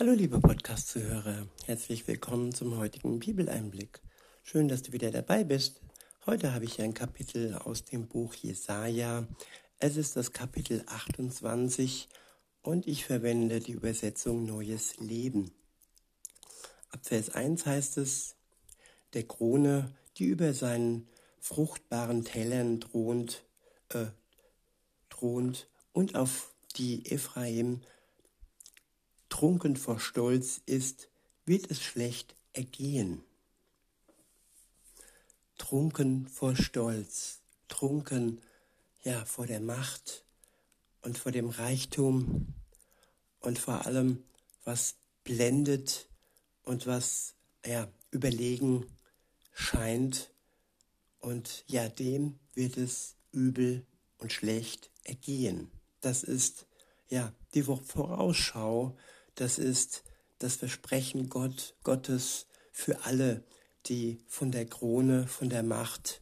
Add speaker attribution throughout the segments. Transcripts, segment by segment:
Speaker 1: Hallo liebe Podcast-Zuhörer, herzlich willkommen zum heutigen Bibeleinblick. Schön, dass du wieder dabei bist. Heute habe ich ein Kapitel aus dem Buch Jesaja. Es ist das Kapitel 28 und ich verwende die Übersetzung Neues Leben. Ab Vers 1 heißt es, der Krone, die über seinen fruchtbaren Tellern thront, äh, thront und auf die Ephraim trunken vor Stolz ist, wird es schlecht ergehen. Trunken vor Stolz, trunken ja vor der Macht und vor dem Reichtum und vor allem was blendet und was ja überlegen scheint und ja dem wird es übel und schlecht ergehen. Das ist ja die Vorausschau das ist das Versprechen Gott, Gottes für alle, die von der Krone, von der Macht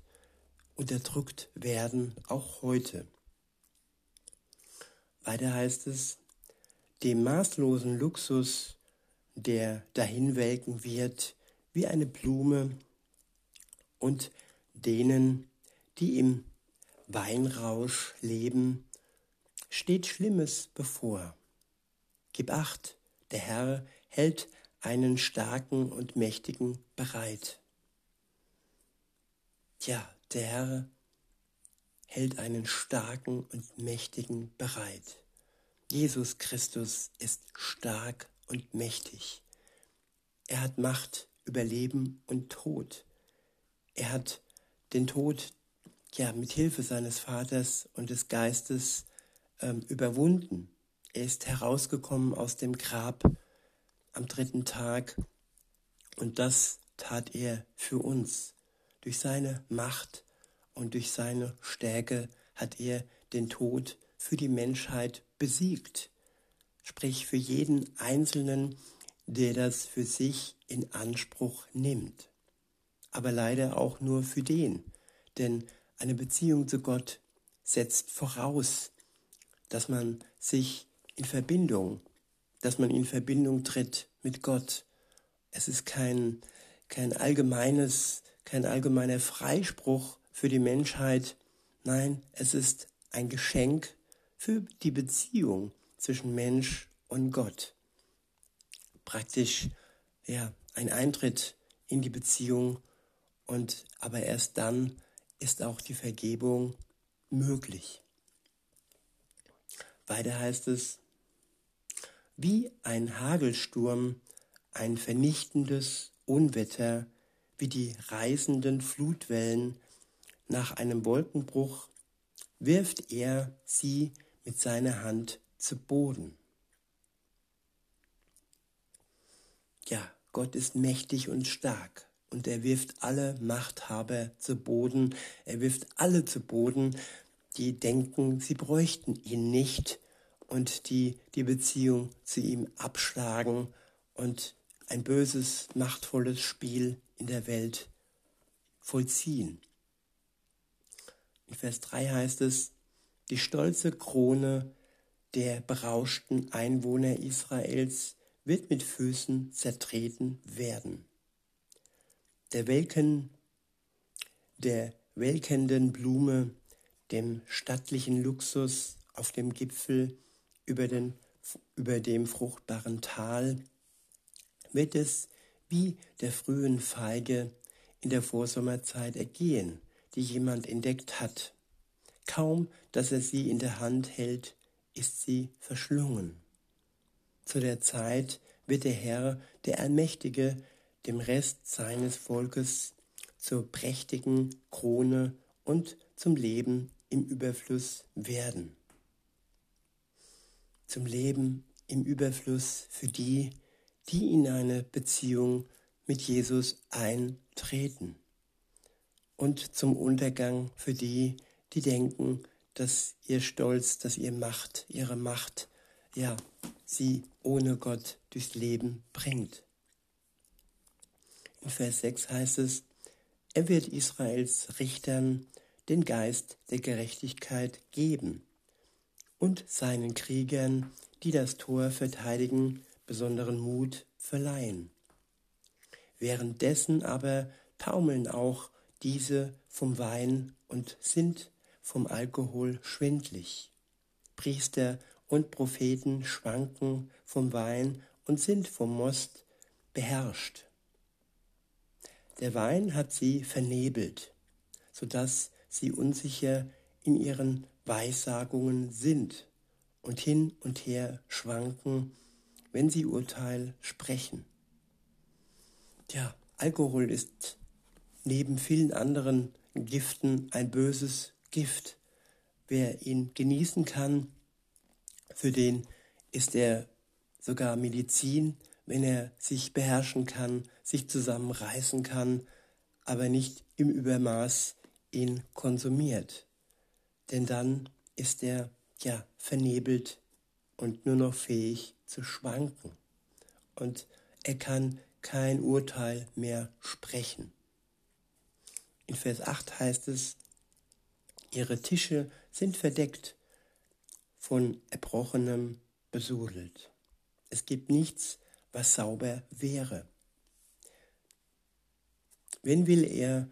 Speaker 1: unterdrückt werden, auch heute. Weiter heißt es, dem maßlosen Luxus, der dahinwelken wird wie eine Blume, und denen, die im Weinrausch leben, steht Schlimmes bevor. Gib acht, der Herr hält einen starken und mächtigen bereit. Tja, der Herr hält einen starken und mächtigen bereit. Jesus Christus ist stark und mächtig. Er hat Macht über Leben und Tod. Er hat den Tod ja mit Hilfe seines Vaters und des Geistes ähm, überwunden. Er ist herausgekommen aus dem Grab am dritten Tag und das tat er für uns. Durch seine Macht und durch seine Stärke hat er den Tod für die Menschheit besiegt. Sprich für jeden Einzelnen, der das für sich in Anspruch nimmt. Aber leider auch nur für den, denn eine Beziehung zu Gott setzt voraus, dass man sich in Verbindung, dass man in Verbindung tritt mit Gott. Es ist kein, kein allgemeines, kein allgemeiner Freispruch für die Menschheit. Nein, es ist ein Geschenk für die Beziehung zwischen Mensch und Gott. Praktisch, ja, ein Eintritt in die Beziehung und aber erst dann ist auch die Vergebung möglich. Weiter heißt es, wie ein Hagelsturm, ein vernichtendes Unwetter, wie die reißenden Flutwellen. Nach einem Wolkenbruch, wirft er sie mit seiner Hand zu Boden. Ja, Gott ist mächtig und stark und er wirft alle Machthaber zu Boden, er wirft alle zu Boden, die denken, sie bräuchten ihn nicht und die die Beziehung zu ihm abschlagen und ein böses, machtvolles Spiel in der Welt vollziehen. In Vers 3 heißt es, die stolze Krone der berauschten Einwohner Israels wird mit Füßen zertreten werden. Der welken, der welkenden Blume, dem stattlichen Luxus auf dem Gipfel über, den, über dem fruchtbaren Tal, wird es wie der frühen Feige in der Vorsommerzeit ergehen, die jemand entdeckt hat. Kaum, dass er sie in der Hand hält, ist sie verschlungen. Zu der Zeit wird der Herr, der Allmächtige, dem Rest seines Volkes zur prächtigen Krone und zum Leben im Überfluss werden zum Leben im Überfluss für die, die in eine Beziehung mit Jesus eintreten. Und zum Untergang für die, die denken, dass ihr Stolz, dass ihr Macht, ihre Macht, ja, sie ohne Gott durchs Leben bringt. In Vers 6 heißt es, er wird Israels Richtern den Geist der Gerechtigkeit geben und seinen Kriegern, die das Tor verteidigen, besonderen Mut verleihen. Währenddessen aber taumeln auch diese vom Wein und sind vom Alkohol schwindlig. Priester und Propheten schwanken vom Wein und sind vom Most beherrscht. Der Wein hat sie vernebelt, sodass sie unsicher in ihren Weissagungen sind und hin und her schwanken, wenn sie Urteil sprechen. Ja, Alkohol ist neben vielen anderen Giften ein böses Gift. Wer ihn genießen kann, für den ist er sogar Medizin, wenn er sich beherrschen kann, sich zusammenreißen kann, aber nicht im Übermaß ihn konsumiert. Denn dann ist er ja vernebelt und nur noch fähig zu schwanken. Und er kann kein Urteil mehr sprechen. In Vers 8 heißt es, ihre Tische sind verdeckt von Erbrochenem besudelt. Es gibt nichts, was sauber wäre. Wen will er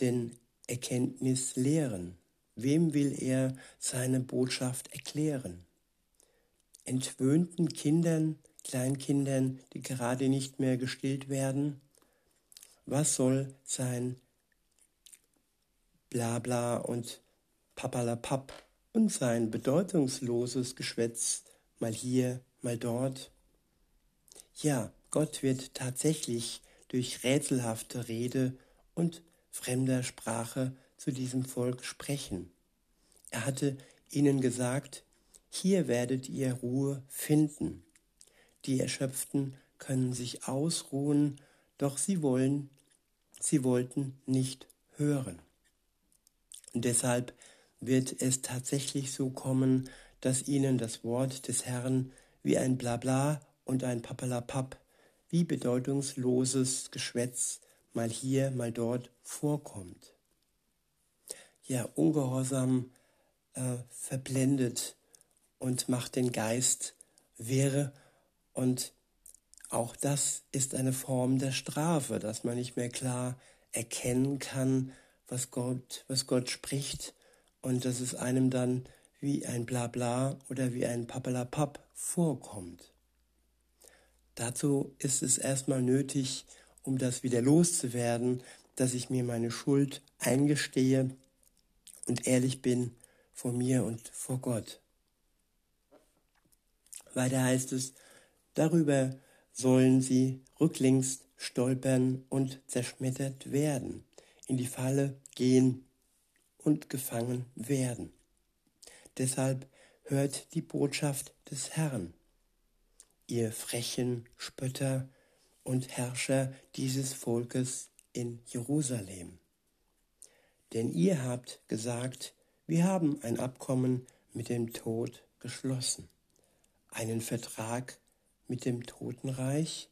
Speaker 1: denn Erkenntnis lehren? Wem will er seine Botschaft erklären? Entwöhnten Kindern, Kleinkindern, die gerade nicht mehr gestillt werden? Was soll sein Blabla und Papalapap und sein bedeutungsloses Geschwätz mal hier, mal dort? Ja, Gott wird tatsächlich durch rätselhafte Rede und fremder Sprache zu diesem Volk sprechen. Er hatte ihnen gesagt, hier werdet ihr Ruhe finden. Die Erschöpften können sich ausruhen, doch sie wollen, sie wollten nicht hören. Deshalb wird es tatsächlich so kommen, dass ihnen das Wort des Herrn wie ein Blabla und ein Papalapap, wie bedeutungsloses Geschwätz mal hier, mal dort vorkommt. Ja, Ungehorsam äh, verblendet und macht den Geist wirr und auch das ist eine Form der Strafe, dass man nicht mehr klar erkennen kann, was Gott, was Gott spricht und dass es einem dann wie ein Blabla oder wie ein Papalapap vorkommt. Dazu ist es erstmal nötig, um das wieder loszuwerden, dass ich mir meine Schuld eingestehe und ehrlich bin vor mir und vor Gott. Weiter heißt es, darüber sollen sie rücklings stolpern und zerschmettert werden, in die Falle gehen und gefangen werden. Deshalb hört die Botschaft des Herrn, ihr frechen Spötter und Herrscher dieses Volkes in Jerusalem. Denn ihr habt gesagt, wir haben ein Abkommen mit dem Tod geschlossen, einen Vertrag mit dem Totenreich.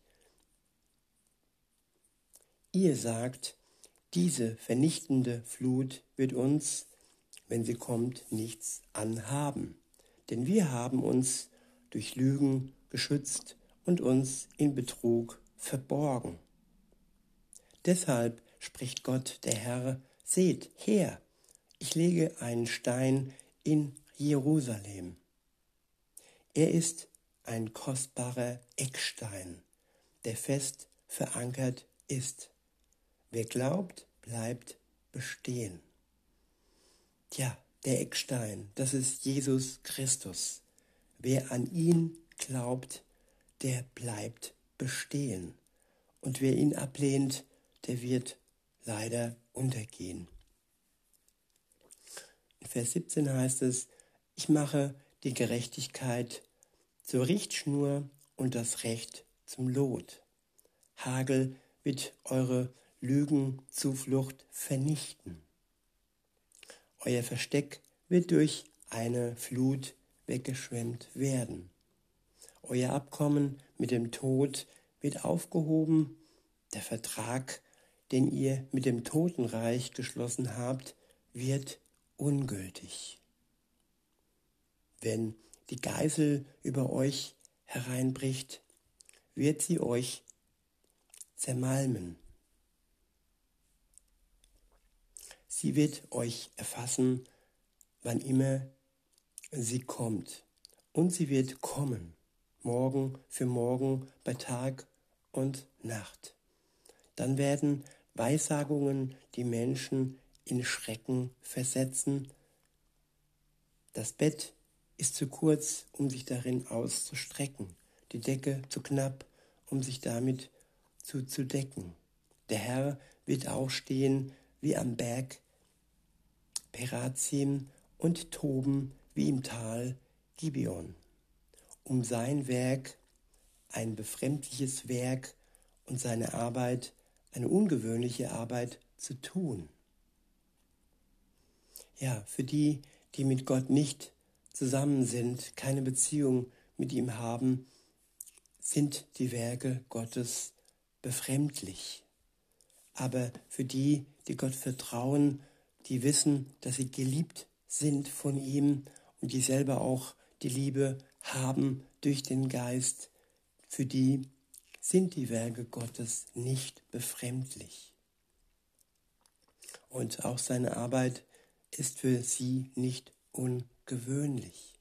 Speaker 1: Ihr sagt, diese vernichtende Flut wird uns, wenn sie kommt, nichts anhaben, denn wir haben uns durch Lügen geschützt und uns in Betrug verborgen. Deshalb spricht Gott der Herr, seht her, ich lege einen Stein in Jerusalem. Er ist ein kostbarer Eckstein, der fest verankert ist. Wer glaubt, bleibt bestehen. Tja, der Eckstein, das ist Jesus Christus. Wer an ihn glaubt, der bleibt bestehen. Und wer ihn ablehnt, der wird leider untergehen. In Vers 17 heißt es, ich mache die Gerechtigkeit zur Richtschnur und das Recht zum Lot. Hagel wird eure Lügenzuflucht vernichten. Euer Versteck wird durch eine Flut weggeschwemmt werden. Euer Abkommen mit dem Tod wird aufgehoben. Der Vertrag, den ihr mit dem Totenreich geschlossen habt, wird ungültig. Wenn die Geisel über euch hereinbricht, wird sie euch zermalmen. Sie wird euch erfassen, wann immer sie kommt. Und sie wird kommen, morgen für morgen, bei Tag und Nacht. Dann werden Weissagungen die Menschen in Schrecken versetzen. Das Bett ist zu kurz, um sich darin auszustrecken, die Decke zu knapp, um sich damit zu, zu decken. Der Herr wird aufstehen wie am Berg Perazim und toben wie im Tal Gibeon, um sein Werk, ein befremdliches Werk und seine Arbeit, eine ungewöhnliche Arbeit zu tun. Ja, für die, die mit Gott nicht zusammen sind, keine Beziehung mit ihm haben, sind die Werke Gottes befremdlich. Aber für die, die Gott vertrauen, die wissen, dass sie geliebt sind von ihm und die selber auch die Liebe haben durch den Geist, für die sind die Werke Gottes nicht befremdlich. Und auch seine Arbeit ist für sie nicht ungewöhnlich.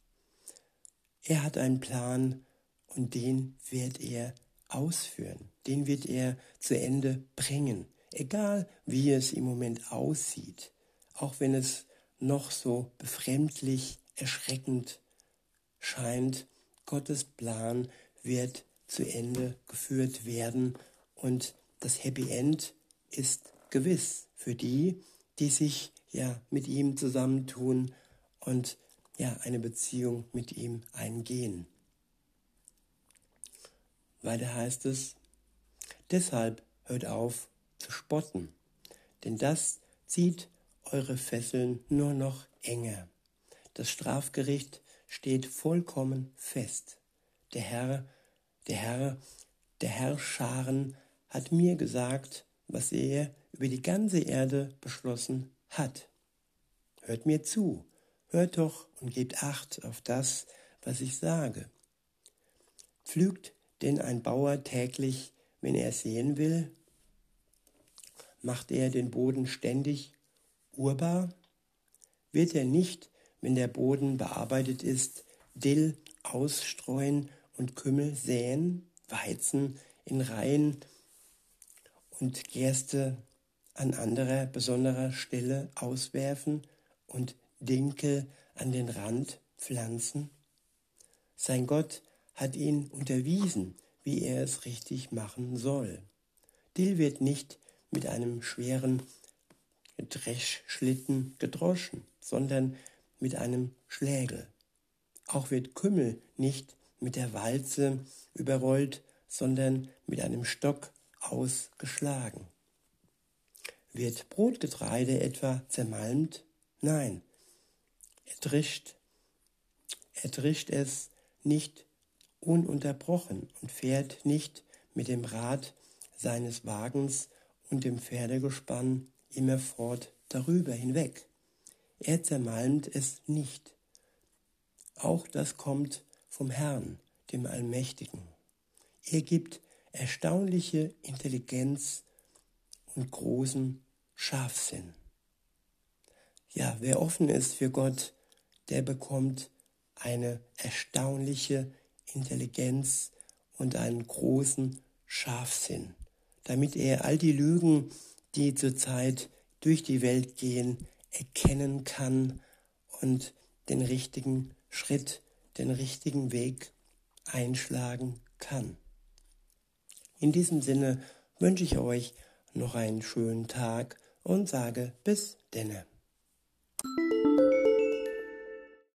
Speaker 1: Er hat einen Plan und den wird er ausführen, den wird er zu Ende bringen, egal wie es im Moment aussieht auch wenn es noch so befremdlich, erschreckend scheint, Gottes Plan wird zu Ende geführt werden und das Happy End ist gewiss für die, die sich ja mit ihm zusammentun und ja eine Beziehung mit ihm eingehen. Weiter heißt es, deshalb hört auf zu spotten, denn das zieht eure Fesseln nur noch enger. Das Strafgericht steht vollkommen fest. Der Herr, der Herr, der Herr Scharen hat mir gesagt, was er über die ganze Erde beschlossen hat. Hört mir zu, hört doch und gebt acht auf das, was ich sage. Pflügt denn ein Bauer täglich, wenn er sehen will? Macht er den Boden ständig urbar? Wird er nicht, wenn der Boden bearbeitet ist, Dill ausstreuen und Kümmel säen, Weizen in Reihen und Gerste an anderer besonderer Stelle auswerfen und Dinkel an den Rand pflanzen? Sein Gott hat ihn unterwiesen, wie er es richtig machen soll. Dill wird nicht mit einem schweren Dreschschlitten gedroschen, sondern mit einem Schlägel. Auch wird Kümmel nicht mit der Walze überrollt, sondern mit einem Stock ausgeschlagen. Wird Brotgetreide etwa zermalmt? Nein, er drischt es nicht ununterbrochen und fährt nicht mit dem Rad seines Wagens und dem Pferdegespann immerfort darüber hinweg. Er zermalmt es nicht. Auch das kommt vom Herrn, dem Allmächtigen. Er gibt erstaunliche Intelligenz und großen Scharfsinn. Ja, wer offen ist für Gott, der bekommt eine erstaunliche Intelligenz und einen großen Scharfsinn, damit er all die Lügen die zurzeit durch die Welt gehen, erkennen kann und den richtigen Schritt, den richtigen Weg einschlagen kann. In diesem Sinne wünsche ich euch noch einen schönen Tag und sage bis denne.